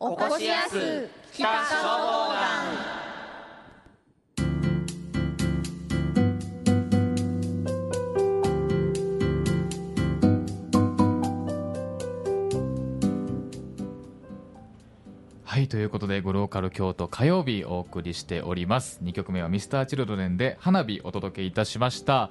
おこしやす北消防団。はいということで「ゴローカル京都」火曜日お送りしております。2曲目は Mr.Children で「花火」お届けいたしました。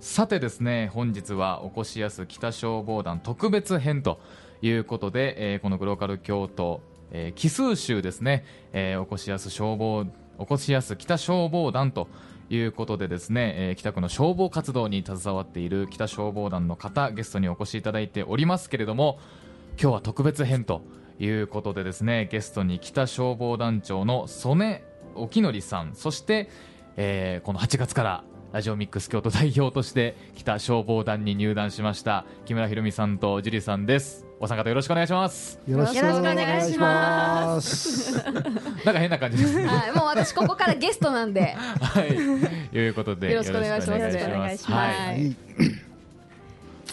さてですね本日はおこしやす北消防団特別編ということで、えー、このグローカル京都、えー、奇数州ですね、えー、おこしやす消防おこしやす北消防団ということでですね、えー、北区の消防活動に携わっている北消防団の方ゲストにお越しいただいておりますけれども今日は特別編ということでですねゲストに北消防団長の曽根沖則さんそして、えー、この8月からラジオミックス京都代表として北消防団に入団しました木村ひろみさんと樹里さんです。お三方よろしくお願いします。よろしくお願いします。なんか変な感じですね。はい、もう私ここからゲストなんで。はい。いうことでよろしくお願いします。よろしくお願いします。はい、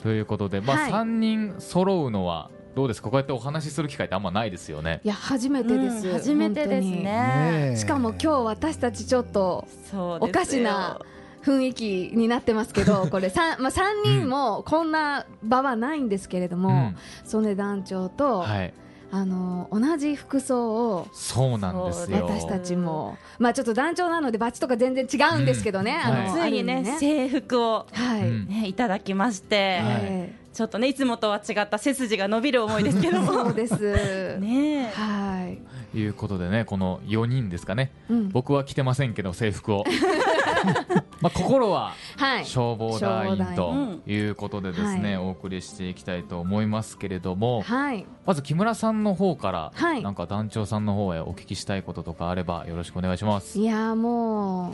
ということでまあ、はい。3人揃うのはどうですか？こうやってお話しする機会ってあんまないですよね。いや初めてです、うん初めてですね。しかも今日私たちちょっとおかしな雰囲気になってますけど これさんまあ、3人もこんな場はないんですけれども、曽根団長と、はい。あの同じ服装をそうなんですよ。私たちも、まあ、ちょっと団長なのでバッジとか全然違うんですけどね、うん。あのついにね制服をはい、うんねいただきまして、はい。えちょっとねいつもとは違った背筋が伸びる思いですけどえも。そうです、ね。えはい、いうことでねこの4人ですかね。うん。僕は着てませんけど制服を まあ心ははい、消防団員消ということでですね、はお送りしていきたいと思いますけれどもはい、まず木村さんの方から、はい。なんか団長さんの方へお聞きしたいこととかあればよろしくお願いします。いやもう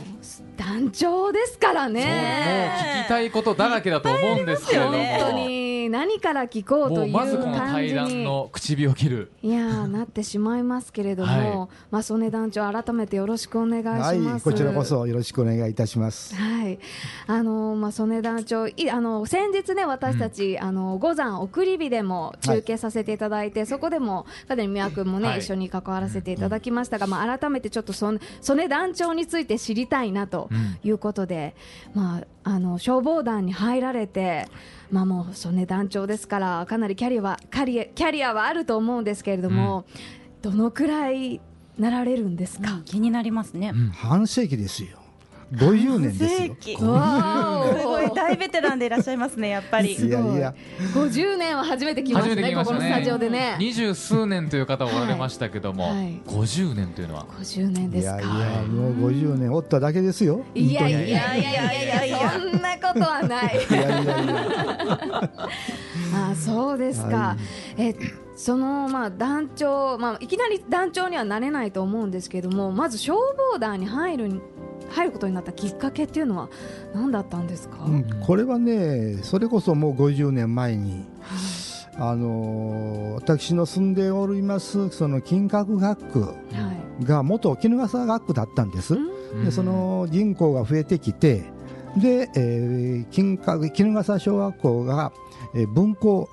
団長ですからそうもうね。聞きたいことだらけだと思うんですけれども、ね本当に何から聞こうもといううまずこの感対談じにの口火を切る。いやーなってしまいますけれども、はい。まあ曽根団長改めてよろしくお願いしはいます。こちらこそよろしくお願いいたしますはい、あのまあ曽根団長いあの先日ね私たち、あの五山送り火でも中継させていただいて、そこでもかなり宮君もね、はい。一緒に関わらせていただきましたが、まあ改めてちょっとそん曽根団長について知りたいなとうん。いうことで、まああの消防団に入られて。まあもう曽根団長ですからかなりキャリアはキャリアキャリアはあると思うんですけれども、どのくらいなられるんですか、気になりますね、うん半世紀ですよ50年ですよ。す。ごい。大ベテランでいらっしゃいますねやっぱり。いやいや。50年は初めて来ましたここのスタジオでね。二十数年という方おられましたけども、はい。はい50年というのは。50年いですか。やいやもう50年おっただけですよ。いやいや本いやいやいやそんなことはない。いやいやいや。あそうですか、はえそのまあ団長、まあ、いきなり団長にはなれないと思うんですけどもまず消防団に入る入ることになったきっかけっていうのは何だったんですか、うんこれはねそれこそもう50年前にあのー私の住んでおりますその金閣学区はい。が元衣笠学区だったんです、うん。でその人口が増えてきてで、えー金閣衣笠小学校が、えー分校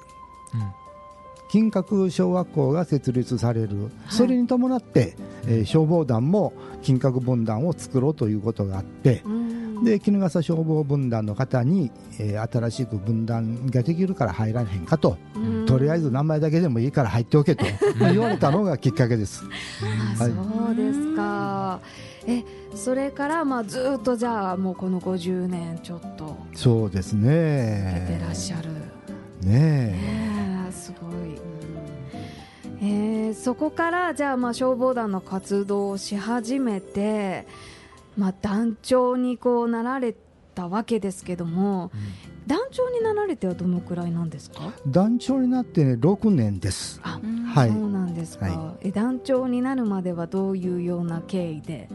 金閣小学校が設立される、それに伴って、えー消防団も金閣分団を作ろうということがあって、うん。で衣笠消防分団の方に、えー新しく分団ができるから入られへんかと、うん。とりあえず名前だけでもいいから入っておけと言われたのがきっかけです。あはい。そうですか。えそれからまあずっとじゃあもうこの50年ちょっとそうです出ねてらっしゃる、ねねえすごい、えーそこからじゃあまあ消防団の活動をし始めて、まあ、団長にこうなられたわけですけども団長になられてはどのくらいなんですか？団長になって、ね、6年です。あ、はい。そうなんですか、はえ団長になるまではどういうような経緯で？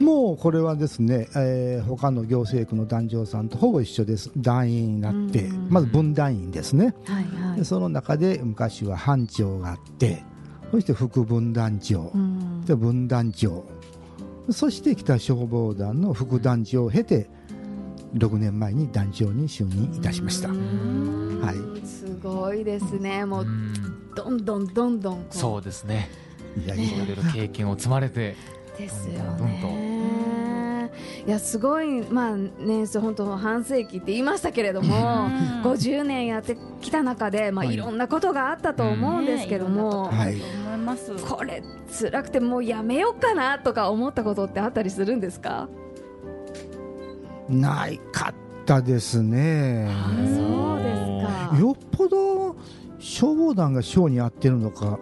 もうこれはですね、えー他の行政区の団長さんとほぼ一緒です。団員になって、うん。まず分団員ですね。はいはい。でその中で昔は班長があって、そして副分団長、うん。で分団長、そして北消防団の副団長を経て、6年前に団長に就任いたしました。うん。はい。すごいですね。もううんどんどんどんどんこう。そうですね。いやいや。いろいろ経験を積まれてですよね。いやすごいまあねそう本当半世紀って言いましたけれども50年やってきた中でまあはい。いろんなことがあったと思うんですけども、はいことあると思い。ます。これ辛くてもうやめようかなとか思ったことってあったりするんですか、ないかったですね。そうですか。よっぽど消防団が小に合ってるのか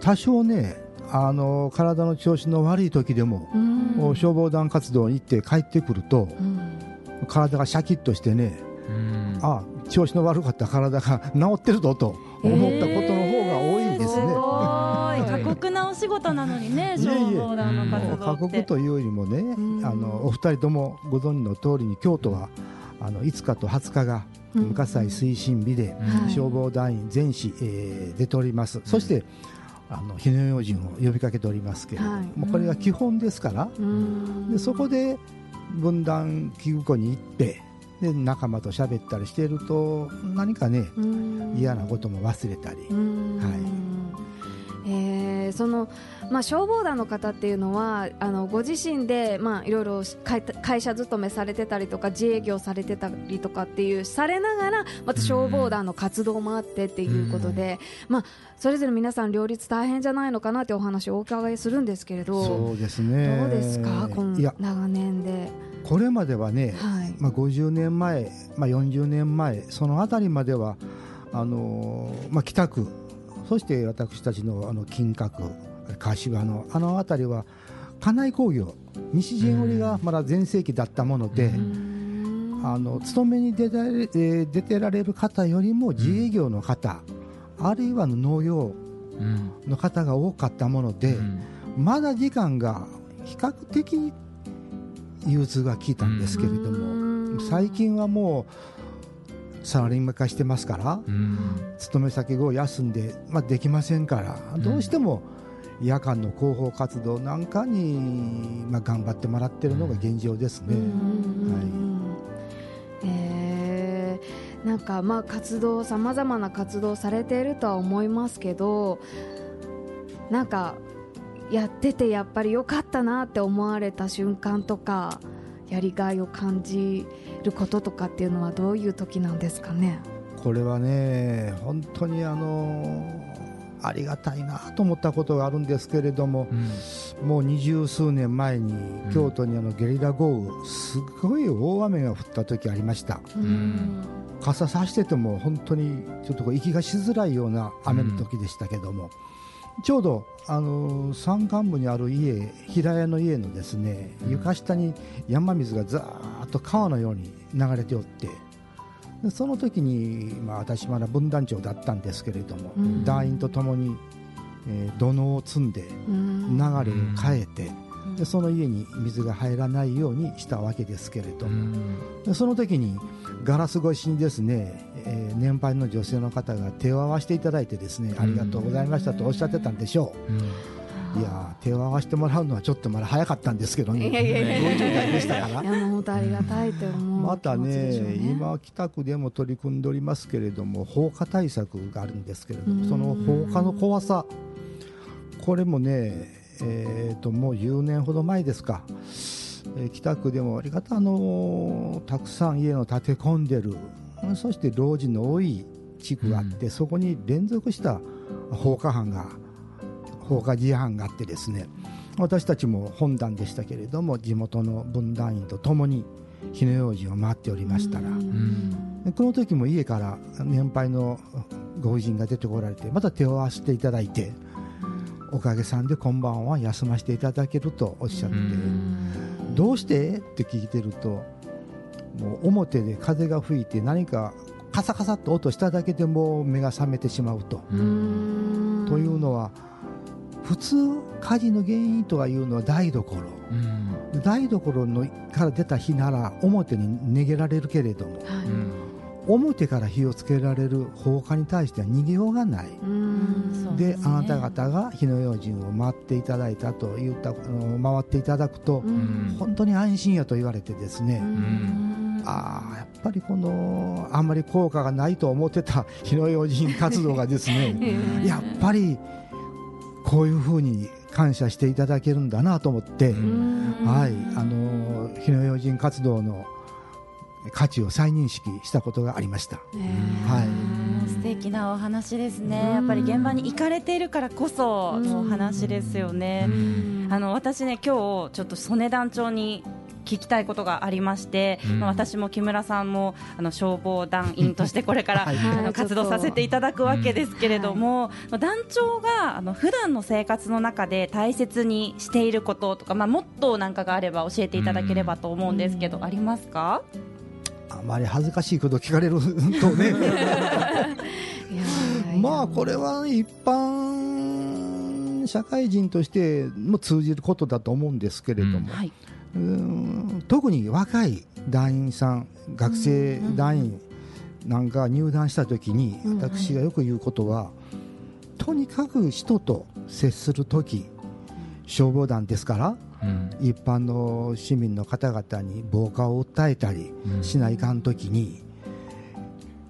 多少ねあの体の調子の悪い時でも、うん。消防団活動に行って帰ってくるとうん。体がシャキッとしてねうん。あ調子の悪かった体が 治ってるぞと思ったことの方が多いんですね。すごい。は い過酷なお仕事なのにね、消防団の活動過って。酷というよりもね、ん。あのお二人ともご存知の通りに京都はあの5日と20日がうん。文化祭推進日で、はい。消防団員全市、えー出ております、そしてあの日の用心を呼びかけておりますけれども、はい。これが基本ですから、うん。でそこで分断器具庫に行ってで仲間と喋ったりしていると何かねうん。嫌なことも忘れたり、うん。はいえーそのまあ、消防団の方っていうのはあのご自身で、まあ、いろいろ会会社勤めされてたりとか自営業されてたりとかっていうされながらまた消防団の活動もあってっていうことで、まあ、それぞれ皆さん両立大変じゃないのかなってお話をお伺いするんですけれどそうですね。どうですか？この長年で。これまではね、はい。まあ、50年前、まあ、40年前そのあたりまではあのーまあ、北区そして私たちのあの金閣柏のあの辺りは家内工業西陣織がまだ全盛期だったもので、うん。あの勤めに出られ、えー出てられる方よりも自営業の方、あるいは農業うんの方が多かったもので、うん。まだ時間が比較的融通が効いたんですけれどうん。も最近はもうサラリーマン化してますからうん。勤め先を休んで、まあ、できませんからどうしても夜間の広報活動なんかに、まあ、頑張ってもらってるのが現状ですね。えーなんかまあ活動さまざまな活動されているとは思いますけどなんかやっててやっぱり良かったなって思われた瞬間とかやりがいを感じることとかっていうのはどういう時なんですかね？これはね本当にあのありがたいなと思ったことがあるんですけれどもうん。もう二十数年前に京都にあのゲリラ豪雨すごい大雨が降った時ありました。ん。傘さしてても本当にちょっと息がしづらいような雨の時でしたけども、ちょうどあの山間部にある家平屋の家のですねうん。床下に山水がざーっと川のように流れておってでその時に、まあ、私まだ分団長だったんですけれども、うん。団員とともに、えー土のを積んでうん。流れを変えて、でその家に水が入らないようにしたわけですけれどうも、ん。でその時にガラス越しにですね、えー年配の女性の方が手を合わせていただいてですね、うん。ありがとうございましたとおっしゃってたんでしょう。いやー手を合わせてもらうのはちょっとまだ早かったんですけどね。いやいやいやいや。40代でしたかいらやもう本当ありがたいと思う。またね今北区でも取り組んでおりますけれども放火対策があるんですけれどうん。もその放火の怖さこれもねえーともう10年ほど前ですか、えー北区でもありがたあのたくさん家の建て込んでる。うんそして老人の多い地区があって、そこに連続した放火犯が放火事案があってですね。私たちも本団でしたけれども地元の分団員とともに火の用心を回っておりましたら、うん。でこの時も家から年配のご婦人が出てこられてまた手を合わせていただいておかげさんで今晩は休ませていただけるとおっしゃって、うん。どうして？って聞いてるともう表で風が吹いて何かカサカサっと音しただけでもう目が覚めてしまうと。うん。というのは普通火事の原因とはいうのは台所。うん。台所のから出た火なら表に逃げられるけれども。はい。うん表から火をつけられる放火に対しては逃げようがない。でね。あなた方が火の用心を回っていただいたと言ったあの回っていただくとうん。本当に安心やと言われてですね、あやっぱりこのあんまり効果がないと思ってた火の用心活動がですね やっぱりこういうふうに感謝していただけるんだなと思って、はい、あの火の用心活動の価値を再認識したことがありました。はい。素敵なお話ですね。やっぱり現場に行かれているからこそのお話ですよね。あの私ね今日ちょっと曽根団長に聞きたいことがありまして、うん。まあ私も木村さんもあの消防団員としてこれから、はい。あの活動させていただくわけですけれども、団長があの普段の生活の中で大切にしていることとか、まあ、モットーなんかがあれば教えていただければと思うんですけど、ありますか？あまり恥ずかしいこと聞かれるとね。まあこれは一般社会人としても通じることだと思うんですけれども、はい、うーん特に若い団員さん学生団員なんか入団した時にうん。私がよく言うことはとにかく人と接する時消防団ですからうん。一般の市民の方々に防火を訴えたりうん。しないかん時に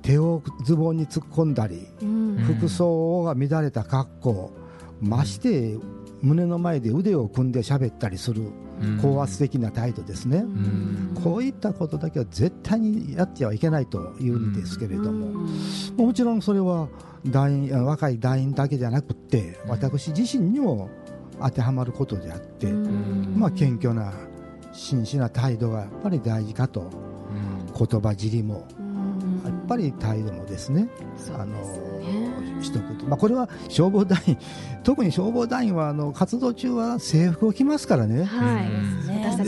手をズボンに突っ込んだりうん。服装が乱れた格好まして胸の前で腕を組んで喋ったりするうん。高圧的な態度ですね、ん。こういったことだけは絶対にやってはいけないというんですけれども、もちろんそれは団員あ若い団員だけじゃなくって私自身にも当てはまることであって、まあ、謙虚な真摯な態度がやっぱり大事かと。言葉尻もやっぱり態度もですね。あのしとくと、まあ、これは消防団員 特に消防団員はあの活動中は制服を着ますからね。はい。ね私た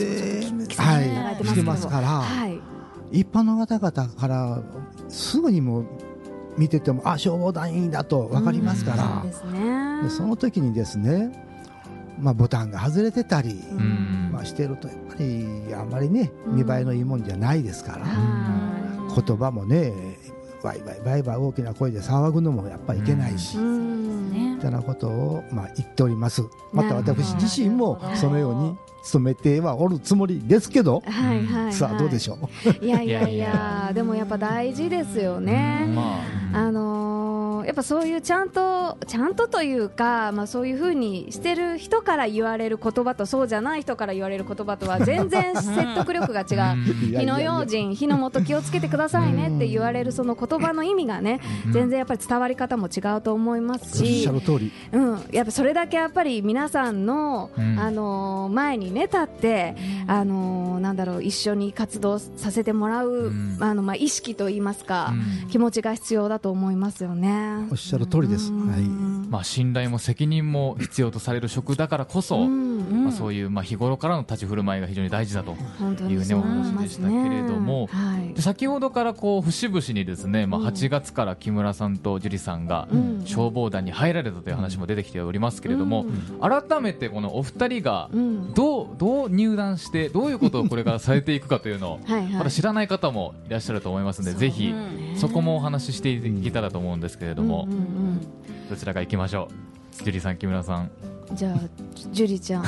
ちも着てますけどはい着てますから。はい。一般の方々からすぐにも見ててもあ消防団員だと分かりますから、そうですね。でその時にですね、まあ、ボタンが外れてたり、うん。まあ、してるとやっぱりあんまりね見栄えのいいもんじゃないですから、は言葉もねワイワイワイワイ大きな声で騒ぐのもやっぱりいけないし、いうん。ねみたいなことを、まあ、言っております。また私自身もそのように努めてはおるつもりですけど、はいはいはい。さあどうでしょう？いやいやいいやいやでもやっぱ大事ですよね、まあ。あのーやっぱそういうちゃんとちゃんとというか、まあ、そういうふうにしてる人から言われる言葉とそうじゃない人から言われる言葉とは全然説得力が違う。火の用心、火の元気をつけてくださいねって言われるその言葉の意味がね全然やっぱり伝わり方も違うと思いますおっししゃる通り。うん、やっぱそれだけやっぱり皆さんの、うん。あのー前にね立って、あのーなんだろう一緒に活動させてもらう、うん。あのまあ意識といいますか、うん。気持ちが必要だと思いますよね。おっしゃる通りです、うん。はい。まあ、信頼も責任も必要とされる職だからこそ、うんまあ、そういうまあ日頃からの立ち振る舞いが非常に大事だというねお話。でしたけれども。はい。で先ほどからこう節々にですね、まあ、うん。8月から木村さんと樹里さんがうん。消防団に入られたという話も出てきておりますけれども、改めてこのお二人がうん。どうどう入団してどういうことをこれからされていくかというのを はいはい。まだ知らない方もいらっしゃると思いますので、ぜひうんそこもお話ししていけたらと思うんですけれども、うんうんどちらから行きましょう。樹里さん木村さん。うんじゃあジュリちゃん。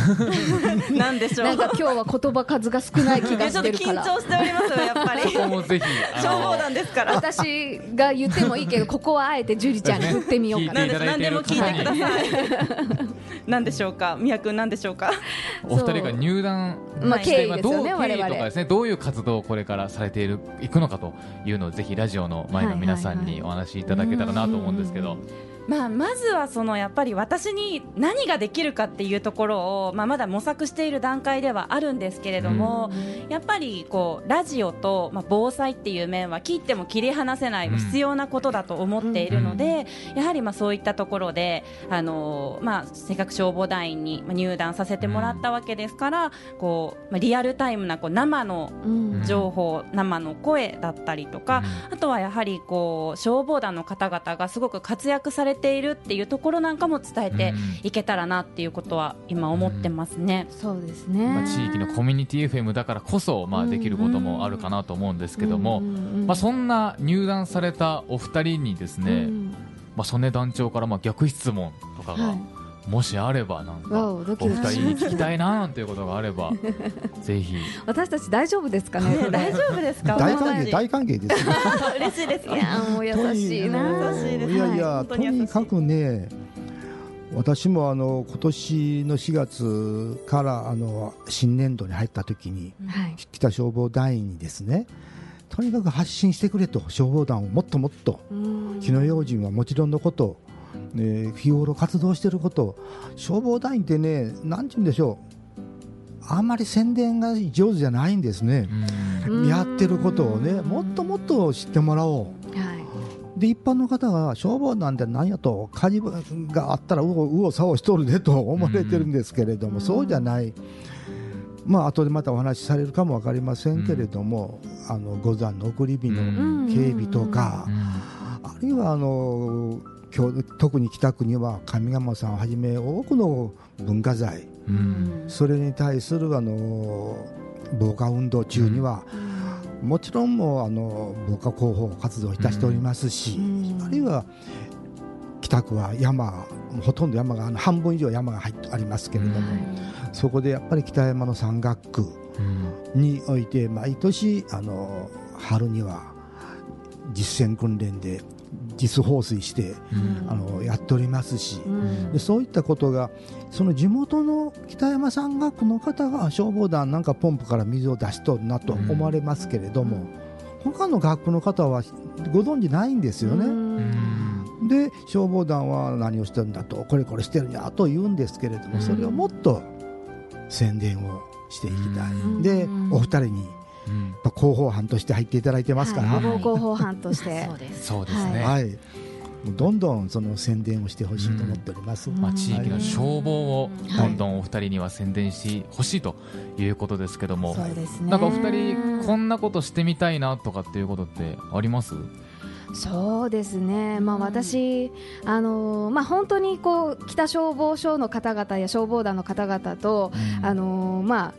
なんでしょう。なんか今日は言葉数が少ない気がいやちょっと緊してるから張しておりますよやっぱり。ここもぜひ消防団ですから。私が言ってもいいけどここはあえてジュリちゃんに振ってみようかな。聞いていただいている方に。何でも聞いてください何でしょうか？宮君何でしょうか？お二人が入団まあして、経緯ですよねどう経緯とかですねどういう活動をこれからされているいくのかというのをぜひラジオの前の皆さんにお話しいただけたらなと思うんですけど、まあ、まずはそのやっぱり私に何ができるかっていうところを、まあ、まだ模索している段階ではあるんですけれども、やっぱりこうラジオと、まあ、防災っていう面は切っても切り離せないうん。必要なことだと思っているので、やはりまあそういったところで、あのまあ、せっかく消防団員にまあ入団させてもらったわけですから、こうまあ、リアルタイムなこう生のうん。情報、生の声だったりとか、あとはやはりこう消防団の方々がすごく活躍されているっていうところなんかも伝えていけたらなっていうことは今思ってますね。そうですね、まあ、地域のコミュニティ FM だからこそ、まあ、できることもあるかなと思うんですけども、まあ、そんな入団されたお二人にですね、まあ、曽根団長からまあ逆質問とかが、はいもしあればなんわかお二人に聞きたいななんていうことがあれば ぜひ。私たち大丈夫ですかね？ね 大丈夫ですか？大歓迎。大歓迎ですよ。嬉しいです。いやもう優しいな。優しいですい。やいやはい本当に優しいとにかくね私もあの今年の4月からあの新年度に入った時にはい。北消防団員にですねとにかく発信してくれと消防団をもっともっとうん。火の用心はもちろんのこと、えー日頃活動していること消防団員ってね何て言うんでしょう。あんまり宣伝が上手じゃないんですね、うん。やってることをねもっともっと知ってもらおう。はい。で一般の方が消防団って何やと火事があったらうおうおさおしとるでと思われてるんですけれども、うん。そうじゃない、まあ後でまたお話しされるかも分かりませんけれども、あの五山の送り火のうん。警備とか、あるいはあの特に北区には上賀さんをはじめ多くの文化財。うん。それに対するあの防火運動中には、もちろんもうあの防火広報活動をいたしておりますし、うん。あるいは北区は山ほとんど山があの半分以上山が入ってありますけれども、そこでやっぱり北山の山岳区うん。において毎年あの春には実践訓練で実放水してうん。あのやっておりますし、うん。でそういったことがその地元の北山山岳区の方が消防団なんかポンプから水を出しとるなと思われますけれども、他の学区の方はご存じないんですよね。うん。で消防団は何をしてるんだとこれこれしてるんやと言うんですけれども、うん。それをもっと宣伝をしていきたい、うん。でうんお二人にうん。まあ広報班として入っていただいてますから、は、はい。広報班として。そうです。そうですね、もうどんどんその宣伝をしてほしいと思っております。うん。まあ、地域の消防をはい。どんどんお二人には宣伝してほしいということですけども、そうですね。なんかお二人こんなことしてみたいなとかっていうことってあります？そうですね、まあ、私、あのーまあ、本当にこう北消防署の方々や消防団の方々と、あのーまあ、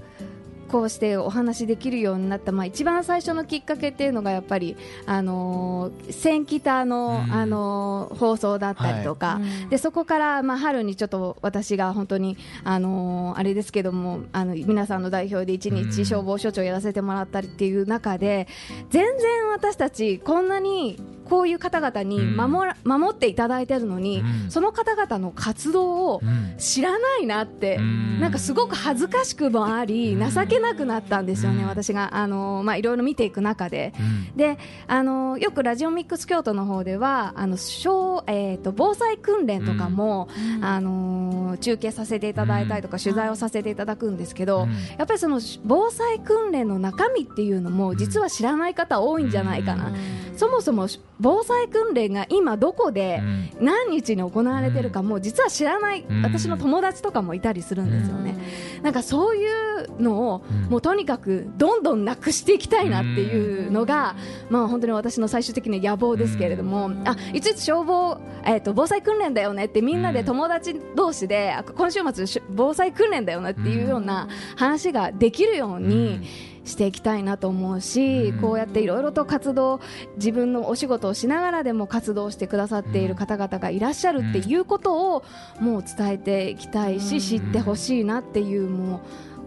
こうしてお話できるようになった、まあ、一番最初のきっかけっていうのがやっぱり、あのー、千北の、うん。あのー放送だったりとか、でそこから、まあ、春にちょっと私が本当に、あのーあれですけどもあの皆さんの代表で一うん。日消防署長やらせてもらったりっていう中で全然私たちこんなにこういう方々に守ら守っていただいてるのに、うん。その方々の活動をうん。知らないなって、うん。なんかすごく恥ずかしくもありうん。情けなくなったんですよね、うん。私が。あの、まあ、いろいろ見ていく中で。うん。であのよくラジオミックス京都の方ではあの小、えー、と防災訓練とかも、あの中継させていただいたりとか、取材をさせていただくんですけど、うん。やっぱりその防災訓練の中身っていうのも実は知らない方多いんじゃないかな、そもそも防災訓練が今どこでうん。何日に行われてるかも実は知らないうん。私の友達とかもいたりするんですよね。なんかそういうのをうん。もうとにかくどんどんなくしていきたいなっていうのが、まあ本当に私の最終的な野望ですけれども、あいついつ消防、えっと防災訓練だよねってみんなで友達同士で、あ今週末し防災訓練だよねっていうような話ができるように。していきたいなと思うし、うん。こうやっていろいろと活動自分のお仕事をしながらでも活動してくださっている方々がいらっしゃるっていうことをもう伝えていきたいし、知ってほしいなっていうも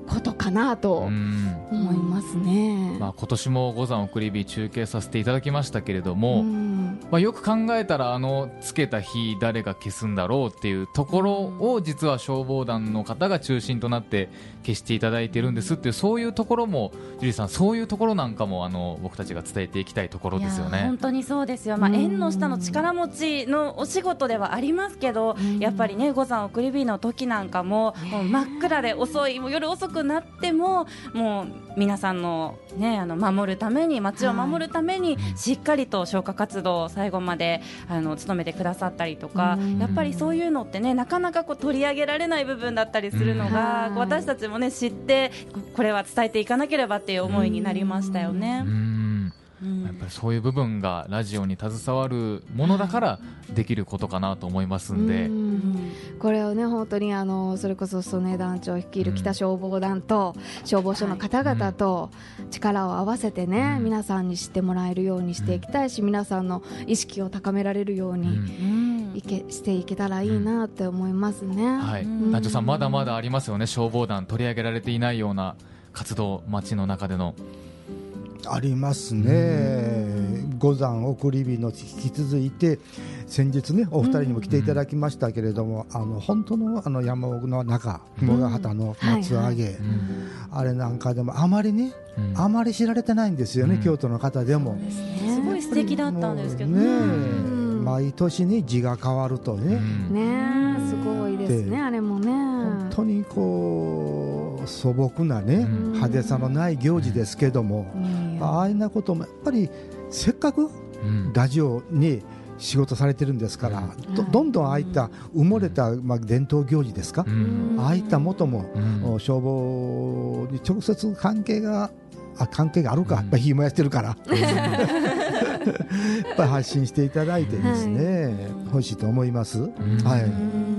うことかなとうん。思いますね。まあ、今年も五山送り火中継させていただきましたけれども、うんまあ、よく考えたらあのつけた火誰が消すんだろうっていうところを実は消防団の方が中心となって消していただいてるんです。っていうそういうところもジュリーさんそういうところなんかもあの僕たちが伝えていきたいところですよね。本。当にそうですよ、まあ、うん。縁の下の力持ちのお仕事ではありますけど、うん。やっぱりね、五山送り火の時なんかも、もう真っ暗で遅い、もう夜遅くなっても、もう皆さんの,、ね、あの守るために、街を守るために、しっかりと消火活動を最後まであの努めてくださったりとか、うん。やっぱりそういうのってね、なかなかこう取り上げられない部分だったりするのが、私たちもね、知って、ここれは伝えていかなければっていう思いになりましたよね。そういう部分がラジオに携わるものだからできることかなと思いますんで、うん。これをね本当にあのそれこそ曽根団長率いる北消防団と消防署の方々と力を合わせてね、うん。皆さんに知ってもらえるようにしていきたいし、皆さんの意識を高められるようにいけしていけたらいいなって思いますね。はい、うん。団長さんまだまだありますよね。消防団取り上げられていないような活動街の中でのありますね、五山送り火の引き続いて、先日ねお二人にも来ていただきましたけれども、あの本当のあの山奥の中雲ヶ畑の松上げ、うん。あれなんかでもあまりね、うん。あまり知られてないんですよね、うん。京都の方でも。すごい素敵だったんですけどね。うん。毎年ね字が変わるとね、うん。ねえすごいですねであれもね。本当にこう素朴なね、うん。派手さのない行事ですけども、ああいうなこともやっぱりせっかくうん。ラジオに仕事されてるんですから、うん。どどんどんああいった埋もれた、まあ、伝統行事ですか、うん。ああいった元も、うん。お消防に直接関係があ関係があるか、やっぱり火燃やしてるから、やっぱり発信していただいてですね、欲しいと思います。ん。はい。うん。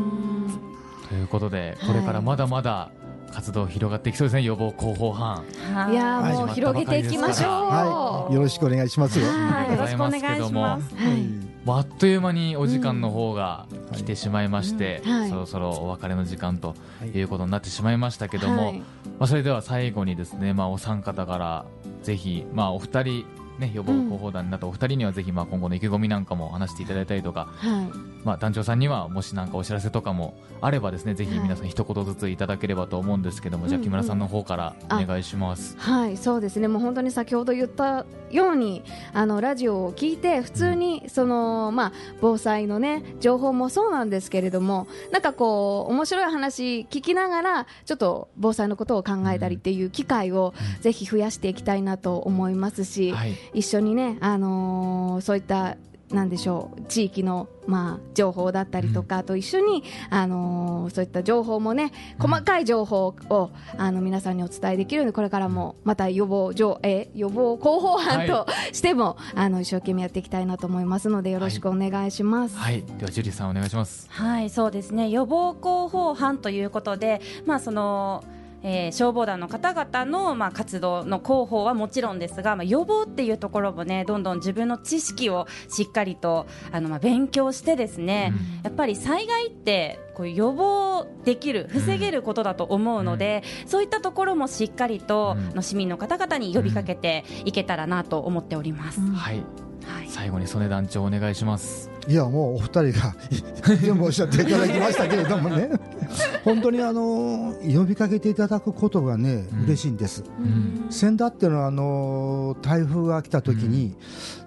ということでこれからまだまだ活動広がっていきそうですね予防広報班。はい。いやはい。もう広げていきましょう。はい、よろしくお願いしますよ。ろしくお願いしありがとうございまます。す。はい。もうあっという間にお時間の方が来てしまいまして、うん。はい。そろそろお別れの時間とはいいうことになってしまいましたけども、はい。まあ、それでは最後にですね、まあ、お三方からぜひ、まあ、お二人、ね、予防広報団になったお二人にはぜひまあ今後の意気込みなんかも話していただいたりとか、はい。まあ、団長さんにはもしなんかお知らせとかもあればですねぜひはい皆さん一言ずついただければと思うんですけども、じゃあ木村さんの方からお願いします。はい、そうですね。もう本当に先ほど言ったように、あのラジオを聞いて普通にそのまあ防災のね情報もそうなんですけれども、なんかこう面白い話聞きながらちょっと防災のことを考えたりっていう機会をぜひ増やしていきたいなと思いますし、はい一緒にねあのーそういったなんでしょう地域の、まあ、情報だったりとかと一緒に、あのーそういった情報もね細かい情報を、あの皆さんにお伝えできるようにこれからもまた予防情え予防広報班としても、あの一生懸命やっていきたいなと思いますのでよろしくお願いします。はい、ではジュリーさんお願いします。はい、そうですね。予防広報班ということで、まあその。えー消防団の方々の、まあ、活動の広報はもちろんですが、まあ、予防っていうところもねどんどん自分の知識をしっかりとあの、まあ、勉強してですね、やっぱり災害ってこう予防できる防げることだと思うので、そういったところもしっかりと、うん。あの市民の方々に呼びかけていけたらなと思っております。うん。はい、はい。最後に曽根団長お願いします。いやもうお二人が 全部おっしゃっていただきましたけれどもね。本当にあの呼びかけていただくことがね、うん。嬉しいんです。うん。先だっていうのはあの台風が来た時に、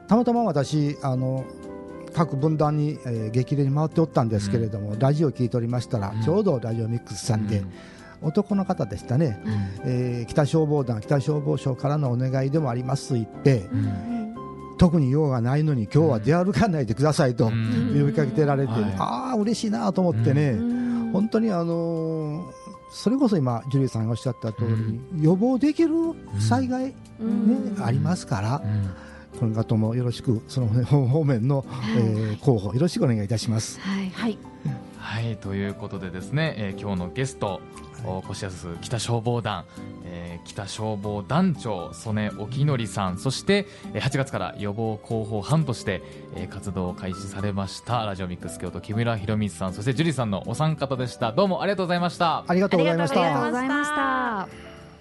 たまたま私あの各分団に、えー激励に回っておったんですけれども、ラジオ聞いておりましたら、うん。ちょうどラジオミックスさんで、男の方でしたね、えー北消防団北消防署からのお願いでもありますと言って、特に用がないのに今日は出歩かないでくださいとうん。呼びかけてられて、はい。ああ嬉しいなと思ってね、うん。本当にあのーそれこそ今ジュリーさんがおっしゃった通り、予防できる災害、ねうん。ありますからう、ん。この方もよろしくその方面の、えー候補よろしくお願いいたします。はいはい。はいということでですね、えー今日のゲスト、お越安北消防団、えー北消防団長曽根沖則さん。そして、えー8月から予防広報班として、えー活動を開始されましたラジオミックス京都木村博光さん。そして樹里さんのお三方でした。どうもありがとうございました。ありがとうございました。ま。ありがとうございました。